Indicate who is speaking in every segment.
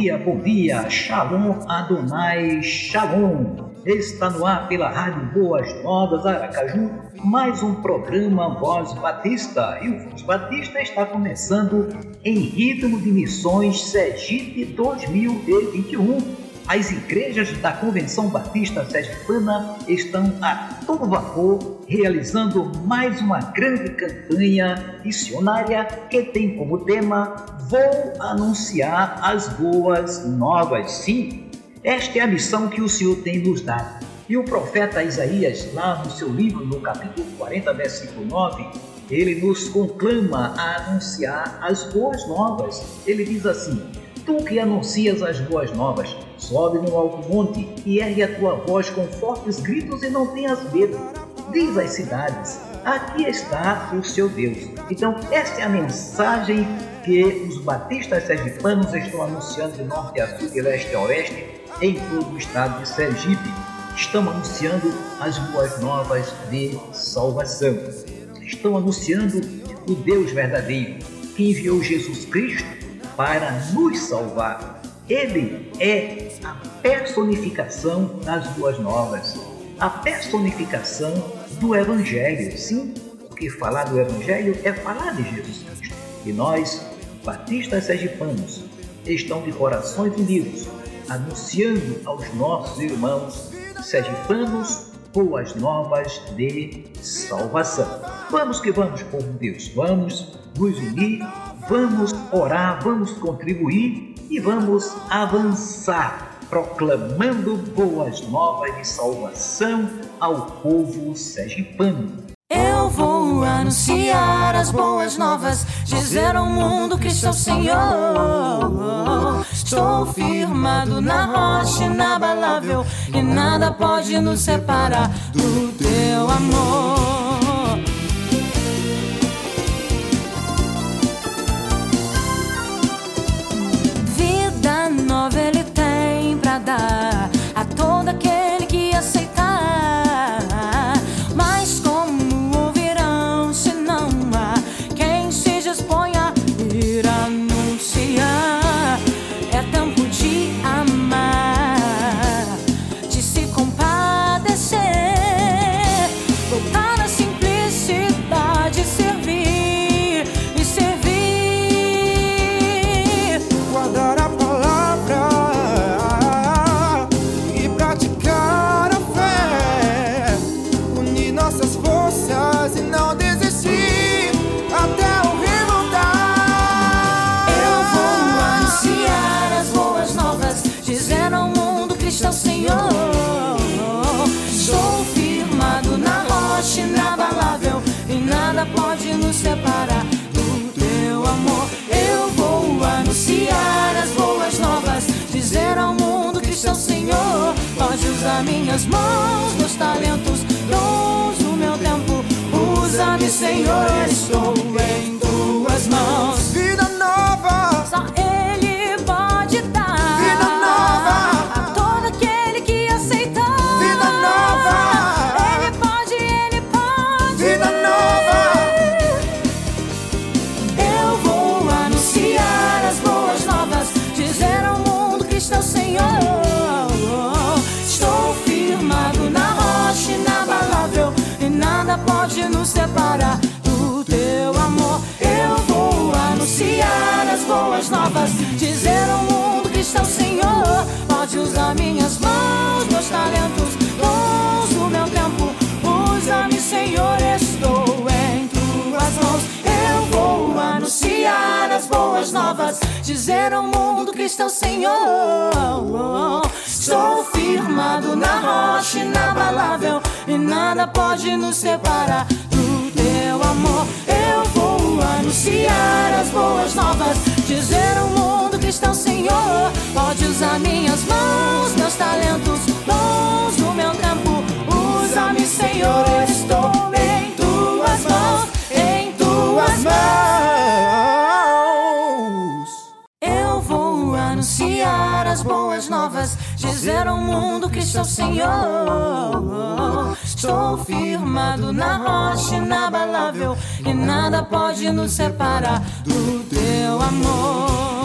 Speaker 1: Dia, bom dia, Shalom Adonai, Shalom. Está no ar pela Rádio Boas Novas Aracaju, mais um programa Voz Batista. E o Voz Batista está começando em ritmo de missões Sergipe 2021 as igrejas da Convenção Batista Sergipana estão a todo vapor realizando mais uma grande campanha missionária que tem como tema Vou anunciar as boas novas. Sim, esta é a missão que o Senhor tem nos dado. E o profeta Isaías, lá no seu livro, no capítulo 40, versículo 9, ele nos conclama a anunciar as boas novas. Ele diz assim: Tu que anuncias as boas novas, sobe no alto monte e ergue a tua voz com fortes gritos e não tenhas medo. Diz às cidades: Aqui está o seu Deus. Então, esta é a mensagem que os batistas sergipanos estão anunciando de norte a sul, de leste a oeste, em todo o estado de Sergipe. Estão anunciando as boas novas de salvação. Estão anunciando o Deus verdadeiro que enviou Jesus Cristo para nos salvar. Ele é a personificação das boas novas, a personificação do Evangelho. Sim, porque falar do Evangelho é falar de Jesus Cristo. E nós, batistas sergipanos, estão de corações unidos, anunciando aos nossos irmãos sergipanos boas novas de salvação. Vamos que vamos, povo de Deus, vamos nos unir Vamos orar, vamos contribuir e vamos avançar, proclamando boas novas de salvação ao povo sergipano.
Speaker 2: Eu vou anunciar as boas novas, dizer ao mundo que sou Senhor. Estou firmado na rocha inabalável e nada pode nos separar do teu amor. Usar minhas mãos, meus talentos, dons, o meu tempo. Usa-me, Senhor, estou meus talentos, dons, o meu tempo. Usa-me, Senhor, estou em tuas mãos. Eu vou anunciar as boas novas, dizer ao mundo que está Senhor. Estou firmado na rocha inabalável e nada pode nos separar do teu amor. Eu vou anunciar as boas novas, dizer ao mundo que está Senhor. Pode usar minhas mãos, meus talentos, dons do meu tempo. Usa-me, Senhor, estou em tuas mãos, em tuas mãos. Eu vou anunciar as boas novas, dizer ao mundo que sou Senhor. Estou firmado na rocha inabalável e nada pode nos separar do teu amor.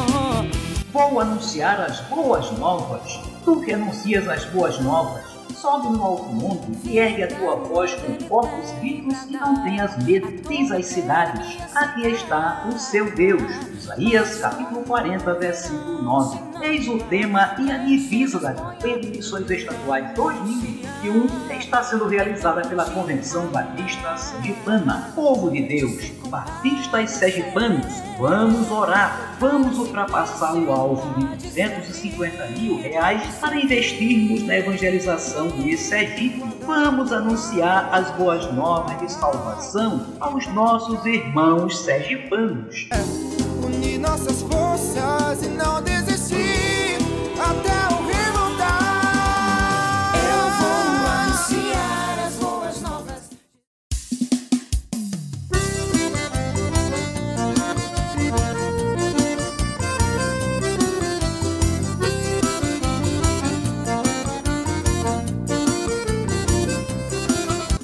Speaker 1: Vou anunciar as boas novas. Tu que anuncias as boas novas, sobe no alto mundo e ergue a tua voz com corpos ricos e não tenhas medo. Diz às cidades: Aqui está o seu Deus. Isaías capítulo 40, versículo 9. Eis o tema e a divisa da campanha de missões estaduais 2021 está sendo realizada pela Convenção Batista Sergipana. Povo de Deus, batistas sergipanos, vamos orar, vamos ultrapassar o alvo de 250 mil reais para investirmos na evangelização de Sergipe. Vamos anunciar as boas novas de salvação aos nossos irmãos sergipanos.
Speaker 3: Unir nossas forças e não desistir até o.
Speaker 2: Eu vou as boas novas.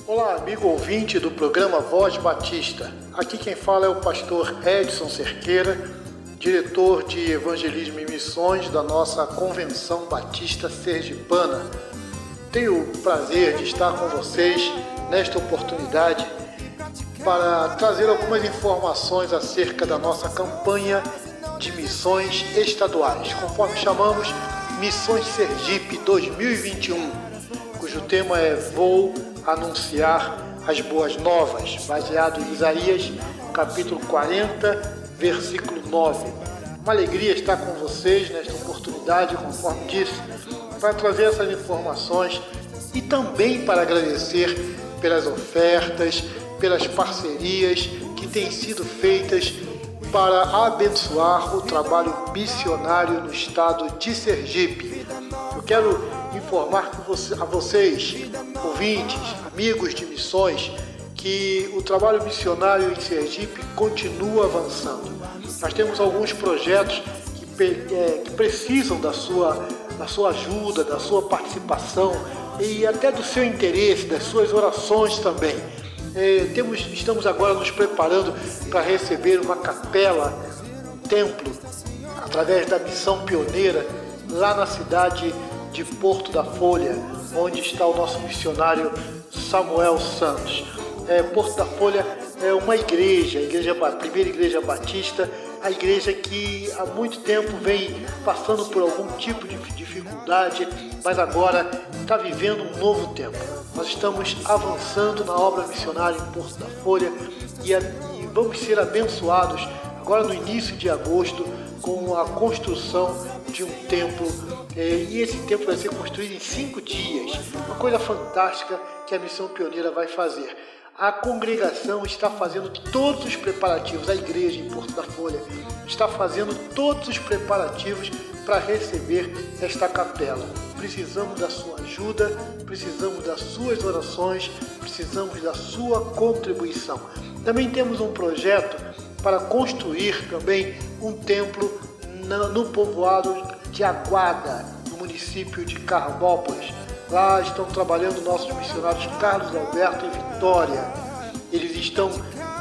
Speaker 4: Olá, amigo ouvinte do programa Voz Batista. Aqui quem fala é o pastor Edson Cerqueira, diretor de Evangelismo e Missões da nossa Convenção Batista Sergipana. Tenho o prazer de estar com vocês nesta oportunidade para trazer algumas informações acerca da nossa campanha de missões estaduais, conforme chamamos Missões Sergipe 2021, cujo tema é Vou anunciar as boas novas, baseado em Isaías, capítulo 40, versículo 9. Uma alegria estar com vocês nesta oportunidade, conforme disse, para trazer essas informações e também para agradecer pelas ofertas, pelas parcerias que têm sido feitas para abençoar o trabalho missionário no estado de Sergipe. Eu quero informar a vocês, ouvintes, amigos de missões, que o trabalho missionário em Sergipe continua avançando. Nós temos alguns projetos que, é, que precisam da sua, da sua ajuda, da sua participação e até do seu interesse, das suas orações também. É, temos, estamos agora nos preparando para receber uma capela, um templo, através da missão pioneira lá na cidade de Porto da Folha, onde está o nosso missionário Samuel Santos. É, Porto da Folha é uma igreja, a, igreja, a primeira igreja batista, a igreja que há muito tempo vem passando por algum tipo de dificuldade, mas agora está vivendo um novo tempo. Nós estamos avançando na obra missionária em Porto da Folha e, e vamos ser abençoados agora no início de agosto com a construção de um templo é, e esse templo vai ser construído em cinco dias. Uma coisa fantástica que a missão pioneira vai fazer. A congregação está fazendo todos os preparativos, a igreja em Porto da Folha está fazendo todos os preparativos para receber esta capela. Precisamos da sua ajuda, precisamos das suas orações, precisamos da sua contribuição. Também temos um projeto para construir também um templo no povoado de Aguada, no município de Carmópolis. Lá estão trabalhando nossos missionários Carlos Alberto e Vitória. Eles estão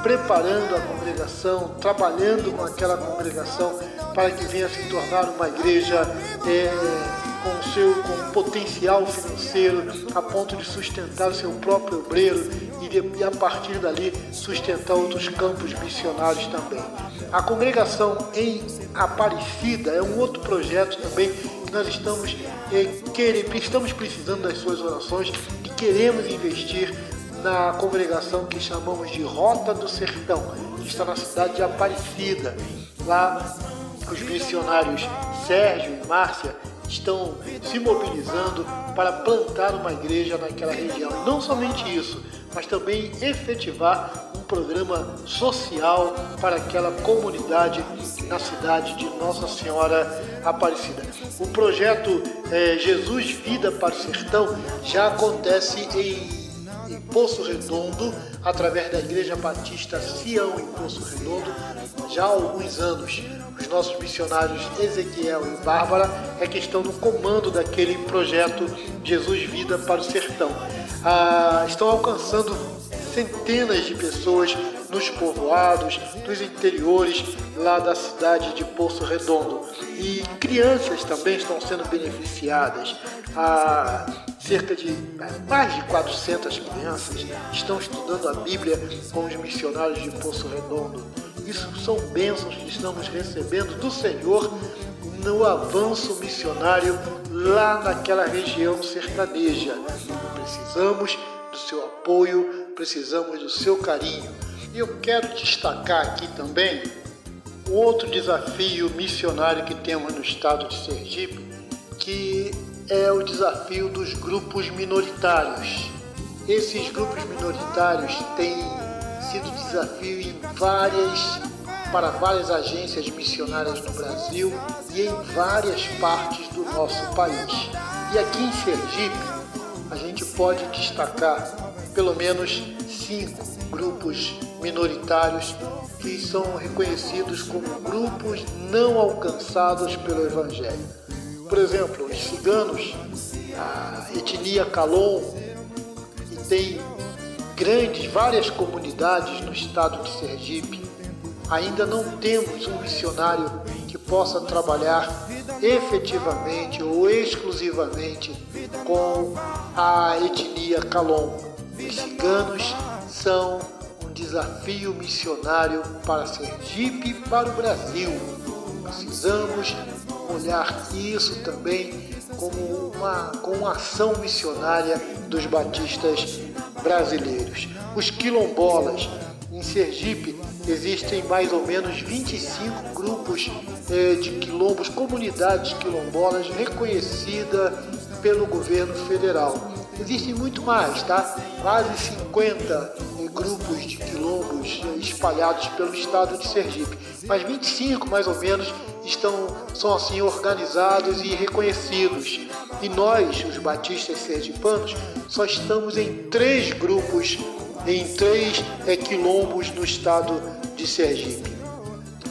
Speaker 4: preparando a congregação, trabalhando com aquela congregação para que venha se tornar uma igreja é, com seu com potencial financeiro a ponto de sustentar seu próprio obreiro e, de, e a partir dali sustentar outros campos missionários também. A congregação em Aparecida é um outro projeto também nós estamos, é, estamos precisando das suas orações e queremos investir na congregação que chamamos de Rota do Sertão, que está na cidade de Aparecida. Lá os missionários Sérgio e Márcia estão se mobilizando para plantar uma igreja naquela região. E não somente isso, mas também efetivar programa social para aquela comunidade na cidade de Nossa Senhora Aparecida. O projeto é, Jesus Vida para o Sertão já acontece em, em Poço Redondo, através da Igreja Batista Sião em Poço Redondo, já há alguns anos. Os nossos missionários Ezequiel e Bárbara é que estão no comando daquele projeto Jesus Vida para o Sertão. Ah, estão alcançando centenas de pessoas nos povoados, nos interiores lá da cidade de Poço Redondo. E crianças também estão sendo beneficiadas. Há cerca de mais de 400 crianças estão estudando a Bíblia com os missionários de Poço Redondo. Isso são bênçãos que estamos recebendo do Senhor no avanço missionário lá naquela região sertaneja. Precisamos do seu apoio, precisamos do seu carinho. E eu quero destacar aqui também um outro desafio missionário que temos no estado de Sergipe, que é o desafio dos grupos minoritários. Esses grupos minoritários têm sido desafio em várias para várias agências missionárias no Brasil e em várias partes do nosso país. E aqui em Sergipe, a gente pode destacar pelo menos cinco grupos minoritários que são reconhecidos como grupos não alcançados pelo Evangelho. Por exemplo, os ciganos, a etnia Calon, que tem grandes, várias comunidades no estado de Sergipe, ainda não temos um missionário que possa trabalhar efetivamente ou exclusivamente com a etnia Calon. Os ciganos são um desafio missionário para Sergipe e para o Brasil. Precisamos olhar isso também como uma, com uma ação missionária dos batistas brasileiros. Os quilombolas em Sergipe existem mais ou menos 25 grupos eh, de quilombos, comunidades quilombolas reconhecidas pelo governo federal. Existem muito mais, tá? Quase 50 eh, grupos de quilombos eh, espalhados pelo estado de Sergipe, mas 25 mais ou menos estão são assim organizados e reconhecidos. E nós, os batistas sergipanos, só estamos em três grupos, em três é, quilombos no estado de Sergipe.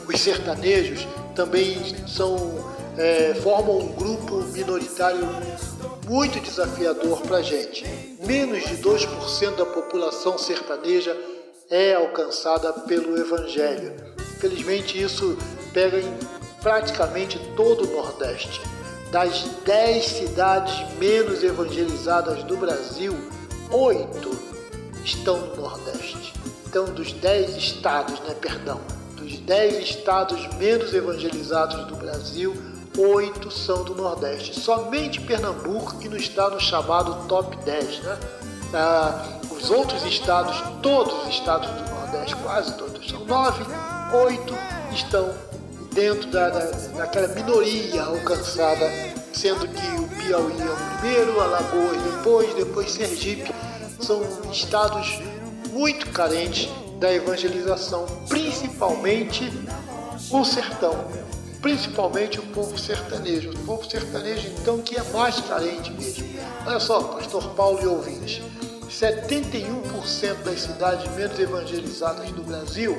Speaker 4: Os sertanejos também são, é, formam um grupo minoritário muito desafiador para a gente. Menos de 2% da população sertaneja é alcançada pelo Evangelho. Infelizmente, isso pega em praticamente todo o Nordeste. Das 10 cidades menos evangelizadas do Brasil, 8 estão no Nordeste. Então, dos 10 estados, né, perdão, dos 10 estados menos evangelizados do Brasil, oito são do Nordeste. Somente Pernambuco que não está no chamado top 10, né? Ah, os outros estados, todos os estados do Nordeste, quase todos, são nove, oito estão dentro da, da, daquela minoria alcançada, sendo que o Piauí é o primeiro, Alagoas depois, depois Sergipe, são estados muito carentes da evangelização, principalmente o sertão, principalmente o povo sertanejo. O povo sertanejo, então, que é mais carente mesmo. Olha só, pastor Paulo e ouvintes, 71% das cidades menos evangelizadas do Brasil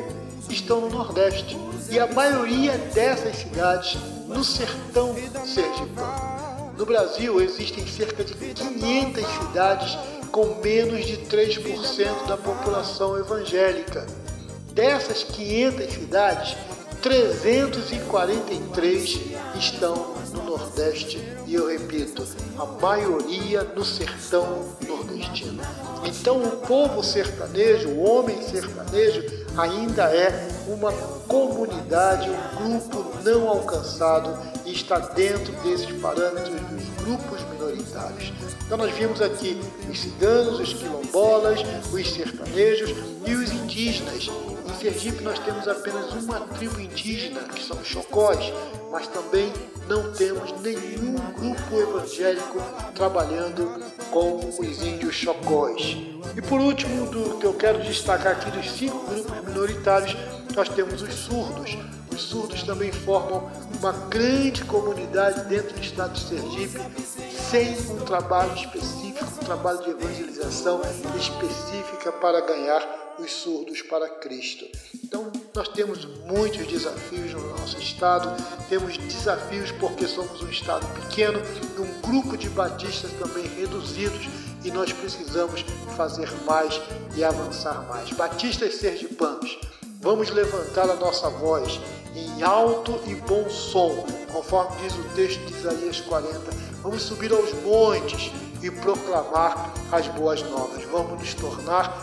Speaker 4: estão no Nordeste e a maioria dessas cidades no sertão sergipano. No Brasil existem cerca de 500 cidades com menos de 3% da população evangélica. Dessas 500 cidades, 343 estão no Nordeste e eu repito, a maioria no sertão nordestino. Então o povo sertanejo, o homem sertanejo, ainda é uma comunidade, um grupo não alcançado e está dentro desses parâmetros dos grupos Então nós vimos aqui os ciganos, os quilombolas, os sertanejos e os indígenas. Em Sergipe nós temos apenas uma tribo indígena, que são os chocós, mas também não temos nenhum grupo evangélico trabalhando com os índios chocós. E por último, do que eu quero destacar aqui dos cinco grupos minoritários, nós temos os surdos. Os surdos também formam uma grande comunidade dentro do estado de Sergipe, sem um trabalho específico, um trabalho de evangelização específica para ganhar os surdos para Cristo. Então, nós temos muitos desafios no nosso estado, temos desafios porque somos um estado pequeno, um grupo de batistas também reduzidos e nós precisamos fazer mais e avançar mais. Batistas sergipanos, vamos levantar a nossa voz em alto e bom som, conforme diz o texto de Isaías 40. Vamos subir aos montes e proclamar as boas novas. Vamos nos tornar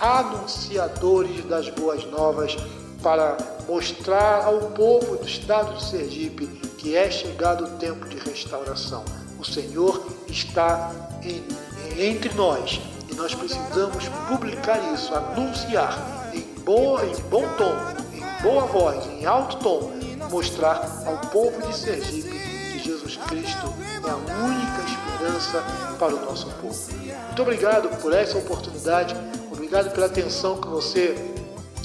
Speaker 4: anunciadores das boas novas para mostrar ao povo do estado de Sergipe que é chegado o tempo de restauração. O Senhor está em, entre nós e nós precisamos publicar isso, anunciar boa, em bom tom, em boa voz, em alto tom, mostrar ao povo de Sergipe que Jesus Cristo é a única esperança para o nosso povo. Muito obrigado por essa oportunidade Obrigado pela atenção que você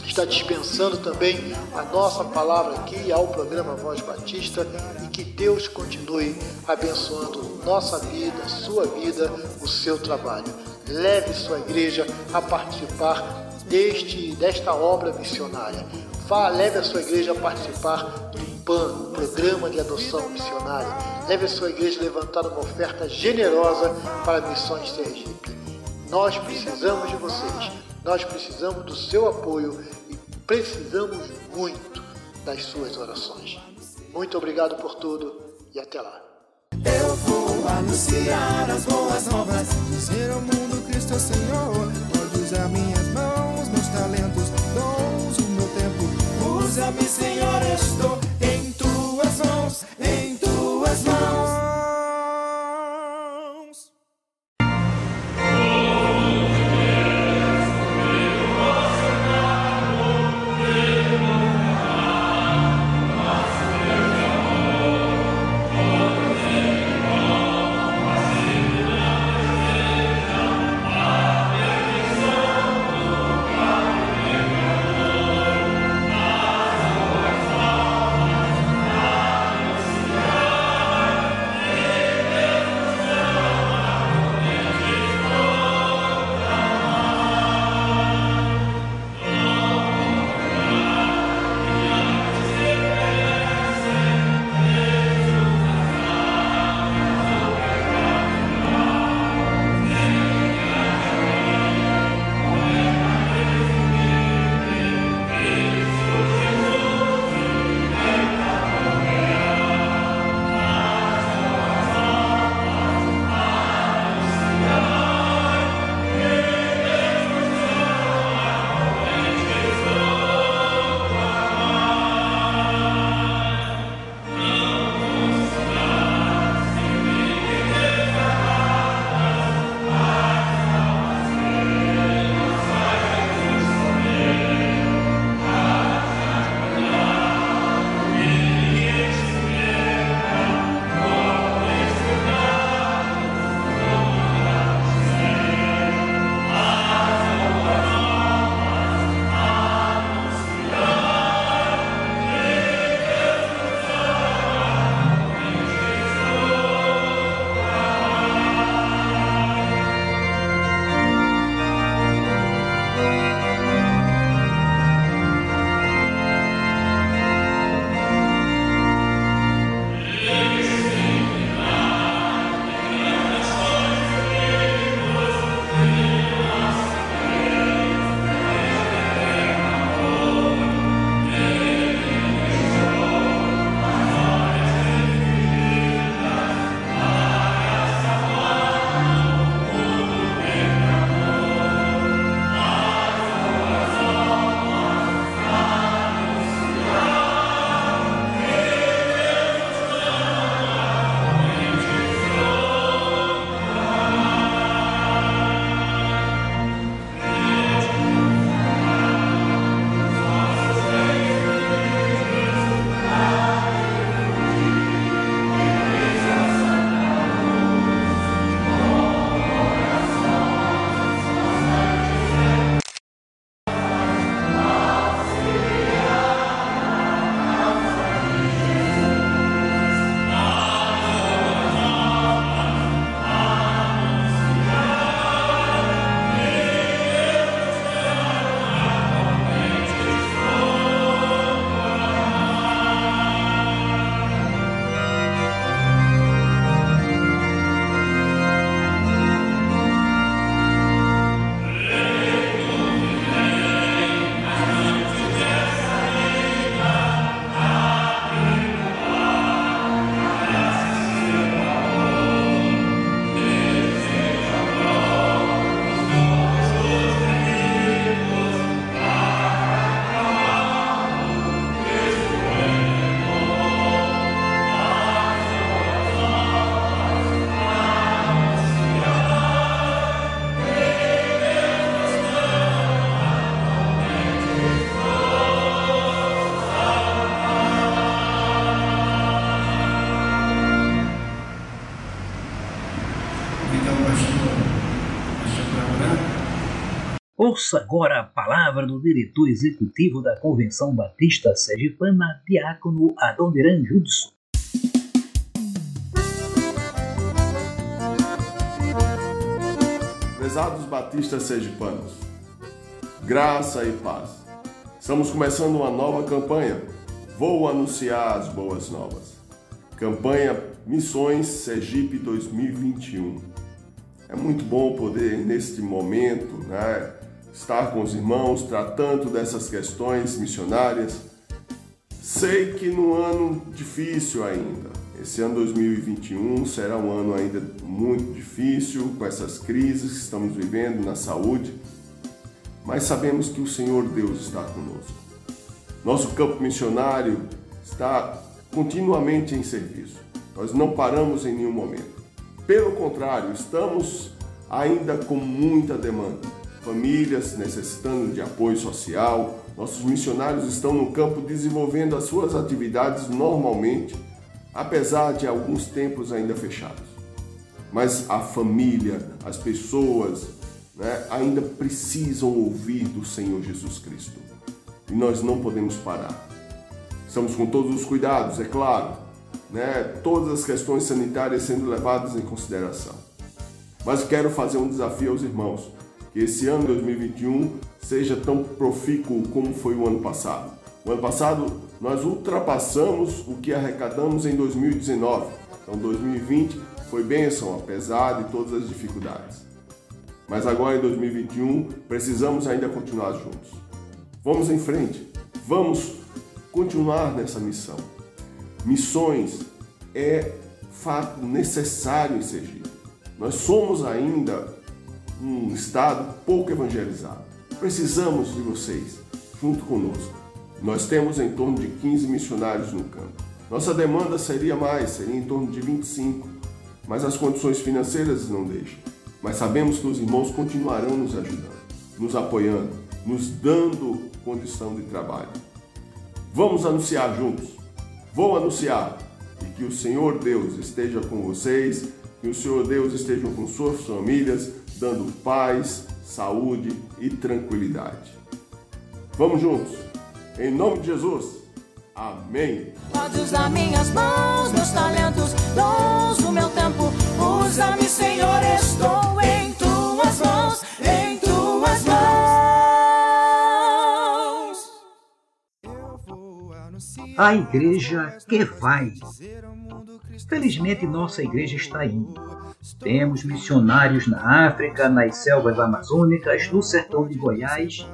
Speaker 4: está dispensando também a nossa palavra aqui ao programa Voz Batista e que Deus continue abençoando nossa vida, sua vida, o seu trabalho. Leve sua igreja a participar deste, desta obra missionária. Vá, leve a sua igreja a participar do PAN, Programa de Adoção Missionária. Leve a sua igreja a levantar uma oferta generosa para Missões Sergipe. Nós precisamos de vocês, nós precisamos do seu apoio e precisamos muito das suas orações. Muito obrigado por tudo e até lá.
Speaker 3: Eu vou anunciar as boas novas, dizer ao mundo Cristo é Senhor. Pode usar minhas mãos, meus talentos, dons, o meu tempo. Usa-me, Senhor, estou em tuas mãos, em tuas mãos.
Speaker 1: Ouça agora a palavra do diretor executivo da Convenção Batista Sergipana, Diácono Adoniran Judson.
Speaker 5: Prezados batistas sergipanos, graça e paz. Estamos começando uma nova campanha. Vou anunciar as boas novas. Campanha Missões Sergipe 2021. É muito bom poder, neste momento, né, estar com os irmãos tratando dessas questões missionárias. Sei que no ano difícil ainda, esse ano 2021 será um ano ainda muito difícil com essas crises que estamos vivendo na saúde, mas sabemos que o Senhor Deus está conosco. Nosso campo missionário está continuamente em serviço. Nós não paramos em nenhum momento. Pelo contrário, estamos ainda com muita demanda famílias necessitando de apoio social. Nossos missionários estão no campo desenvolvendo as suas atividades normalmente, apesar de alguns templos ainda fechados. Mas a família, as pessoas, né, ainda precisam ouvir do Senhor Jesus Cristo. E nós não podemos parar. Estamos com todos os cuidados, é claro, né, todas as questões sanitárias sendo levadas em consideração. Mas quero fazer um desafio aos irmãos que esse ano 2021 seja tão profícuo como foi o ano passado. O ano passado nós ultrapassamos o que arrecadamos em 2019. Então 2020 foi bênção, apesar de todas as dificuldades. Mas agora em 2021 precisamos ainda continuar juntos. Vamos em frente, vamos continuar nessa missão. Missões é fato necessário em Sergipe. Nós somos ainda um estado pouco evangelizado. Precisamos de vocês junto conosco. Nós temos em torno de 15 missionários no campo. Nossa demanda seria mais, seria em torno de 25, mas as condições financeiras não deixam. Mas sabemos que os irmãos continuarão nos ajudando, nos apoiando, nos dando condição de trabalho. Vamos anunciar juntos. Vou anunciar e que o Senhor Deus esteja com vocês, que o Senhor Deus esteja com suas famílias, dando paz, saúde e tranquilidade. Vamos juntos. Em nome de Jesus. Amém.
Speaker 2: Pode usar minhas mãos, meus talentos, dons, o meu tempo. Usa-me, Senhor, estou em tuas mãos, em tuas mãos.
Speaker 1: A igreja que vai. Felizmente, nossa igreja está indo temos missionários na África, nas selvas amazônicas, no sertão de Goiás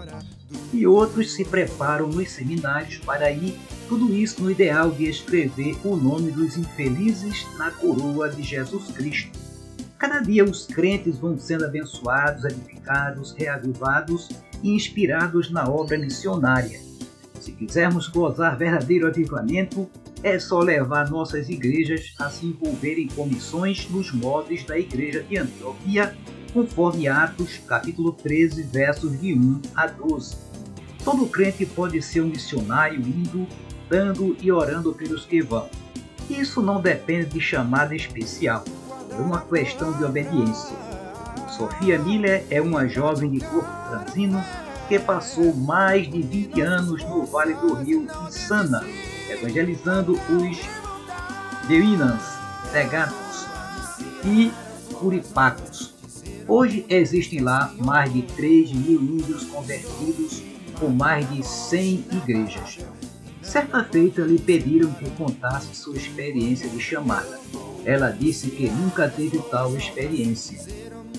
Speaker 1: e outros se preparam nos seminários para ir, tudo isso no ideal de escrever o nome dos infelizes na coroa de Jesus Cristo. Cada dia os crentes vão sendo abençoados, edificados, reavivados e inspirados na obra missionária. Se quisermos gozar verdadeiro avivamento, é só levar nossas igrejas a se envolverem com missões nos moldes da igreja de Antioquia, conforme Atos capítulo 13, versos de 1 a 12. Todo crente pode ser um missionário indo, dando e orando pelos que vão. Isso não depende de chamada especial, é uma questão de obediência. Sofia Miller é uma jovem de corpo franzino que passou mais de 20 anos no Vale do Rio Insana, evangelizando os Deuinans, Tegatos e Curipacos. Hoje existem lá mais de 3 mil índios convertidos com mais de 100 igrejas. Certa feita lhe pediram que contasse sua experiência de chamada. Ela disse que nunca teve tal experiência.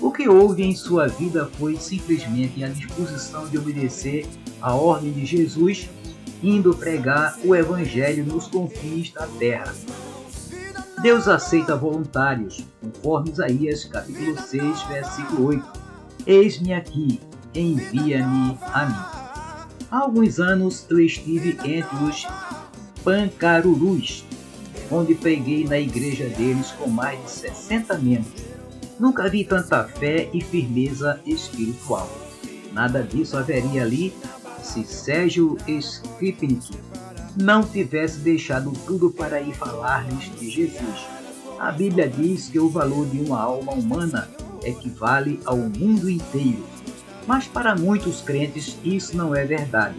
Speaker 1: O que houve em sua vida foi simplesmente a disposição de obedecer à ordem de Jesus indo pregar o Evangelho nos confins da terra. Deus aceita voluntários, conforme Isaías capítulo 6, versículo 8. Eis-me aqui, envia-me a mim. Há alguns anos eu estive entre os Pancarurus, onde preguei na igreja deles com mais de 60 membros. Nunca vi tanta fé e firmeza espiritual. Nada disso haveria ali se Sérgio Skripnik não tivesse deixado tudo para ir falar-lhes de Jesus. A Bíblia diz que o valor de uma alma humana equivale ao mundo inteiro. Mas para muitos crentes isso não é verdade.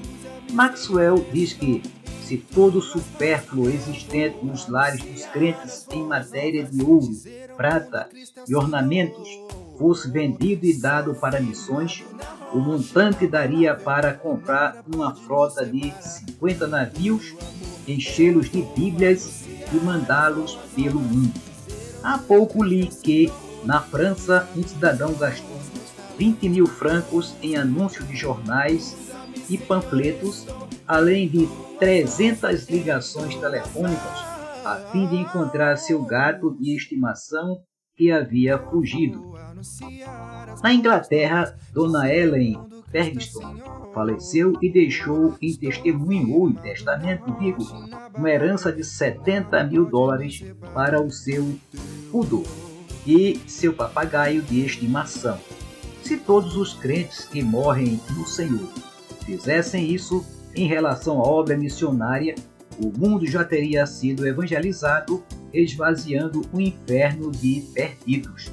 Speaker 1: Maxwell diz que se todo o supérfluo existente nos lares dos crentes em matéria de ouro, prata e ornamentos fosse vendido e dado para missões, o montante daria para comprar uma frota de 50 navios, enchê-los de Bíblias e mandá-los pelo mundo. Há pouco li que, na França, um cidadão gastou 20 mil francos em anúncios de jornais e panfletos, além de 300 ligações telefônicas, a fim de encontrar seu gato de estimação que havia fugido. Na Inglaterra, Dona Ellen Ferguson faleceu e deixou em testemunho ou em testamento vivo uma herança de 70 mil dólares para o seu poodle e seu papagaio de estimação. Se todos os crentes que morrem no Senhor fizessem isso em relação à obra missionária, o mundo já teria sido evangelizado, esvaziando o inferno de perdidos.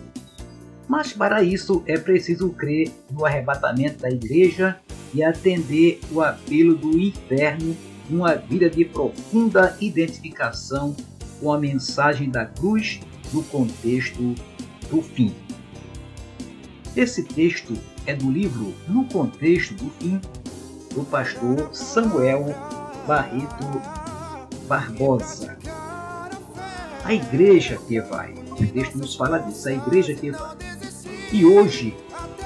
Speaker 1: Mas para isso é preciso crer no arrebatamento da igreja e atender o apelo do inferno numa vida de profunda identificação com a mensagem da cruz no contexto do fim. Esse texto é do livro No Contexto do Fim, do pastor Samuel Barreto Barbosa. A igreja que vai, o texto nos fala disso, a igreja que vai. E hoje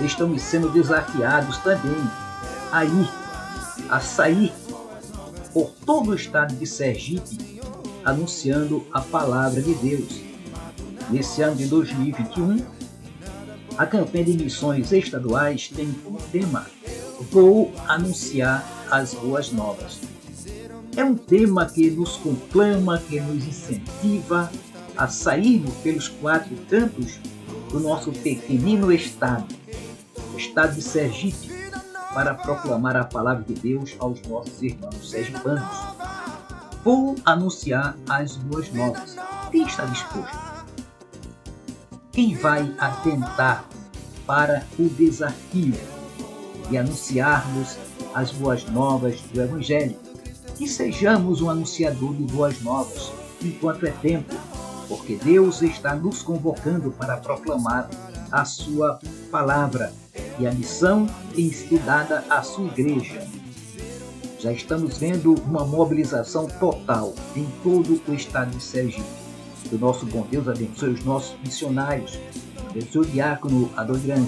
Speaker 1: estamos sendo desafiados também a ir, a sair por todo o estado de Sergipe, anunciando a palavra de Deus. Nesse ano de 2021, a campanha de missões estaduais tem como tema Vou anunciar as boas novas. É um tema que nos conclama, que nos incentiva a sairmos pelos quatro cantos do nosso pequenino estado, o estado de Sergipe, para proclamar a palavra de Deus aos nossos irmãos sergipanos. Vou anunciar as boas novas. Quem está disposto? Quem vai atentar para o desafio de anunciarmos as boas novas do Evangelho? Que sejamos um anunciador de boas novas enquanto é tempo, porque Deus está nos convocando para proclamar a sua palavra e a missão tem sido dada à sua igreja. Já estamos vendo uma mobilização total em todo o estado de Sergipe. Que o nosso bom Deus abençoe os nossos missionários, abençoe o diácono Adoniran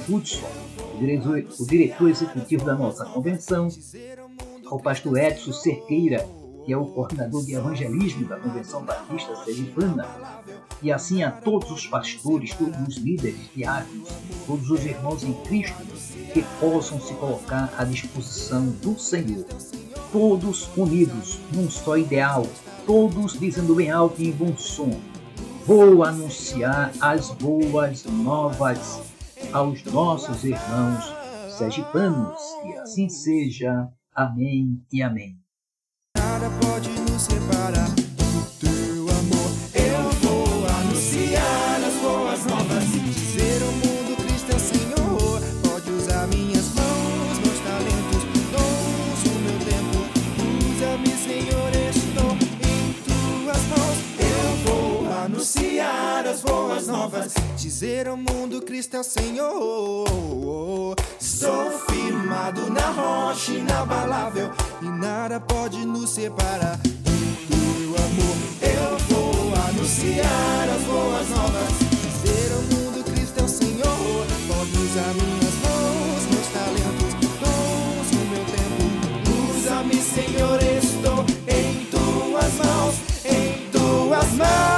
Speaker 1: diretor, o diretor executivo da nossa convenção, ao pastor Edson Cerqueira, que é o coordenador de evangelismo da Convenção Batista Sergipana, e assim a todos os pastores, todos os líderes, diáconos, todos os irmãos em Cristo que possam se colocar à disposição do Senhor. Todos unidos num só ideal, todos dizendo bem alto e em bom som: Vou anunciar as boas novas aos nossos irmãos sergipanos. E assim seja. Amém e amém.
Speaker 3: Nada pode nos separar Dizer ao mundo Cristo é Senhor. Estou firmado na rocha inabalável e nada pode nos separar do teu amor. Eu vou anunciar as boas novas, dizer mundo é o Senhor. Pode usar minhas mãos, meus talentos, dons, o meu tempo. Usa-me, Senhor, estou em tuas mãos, em tuas mãos.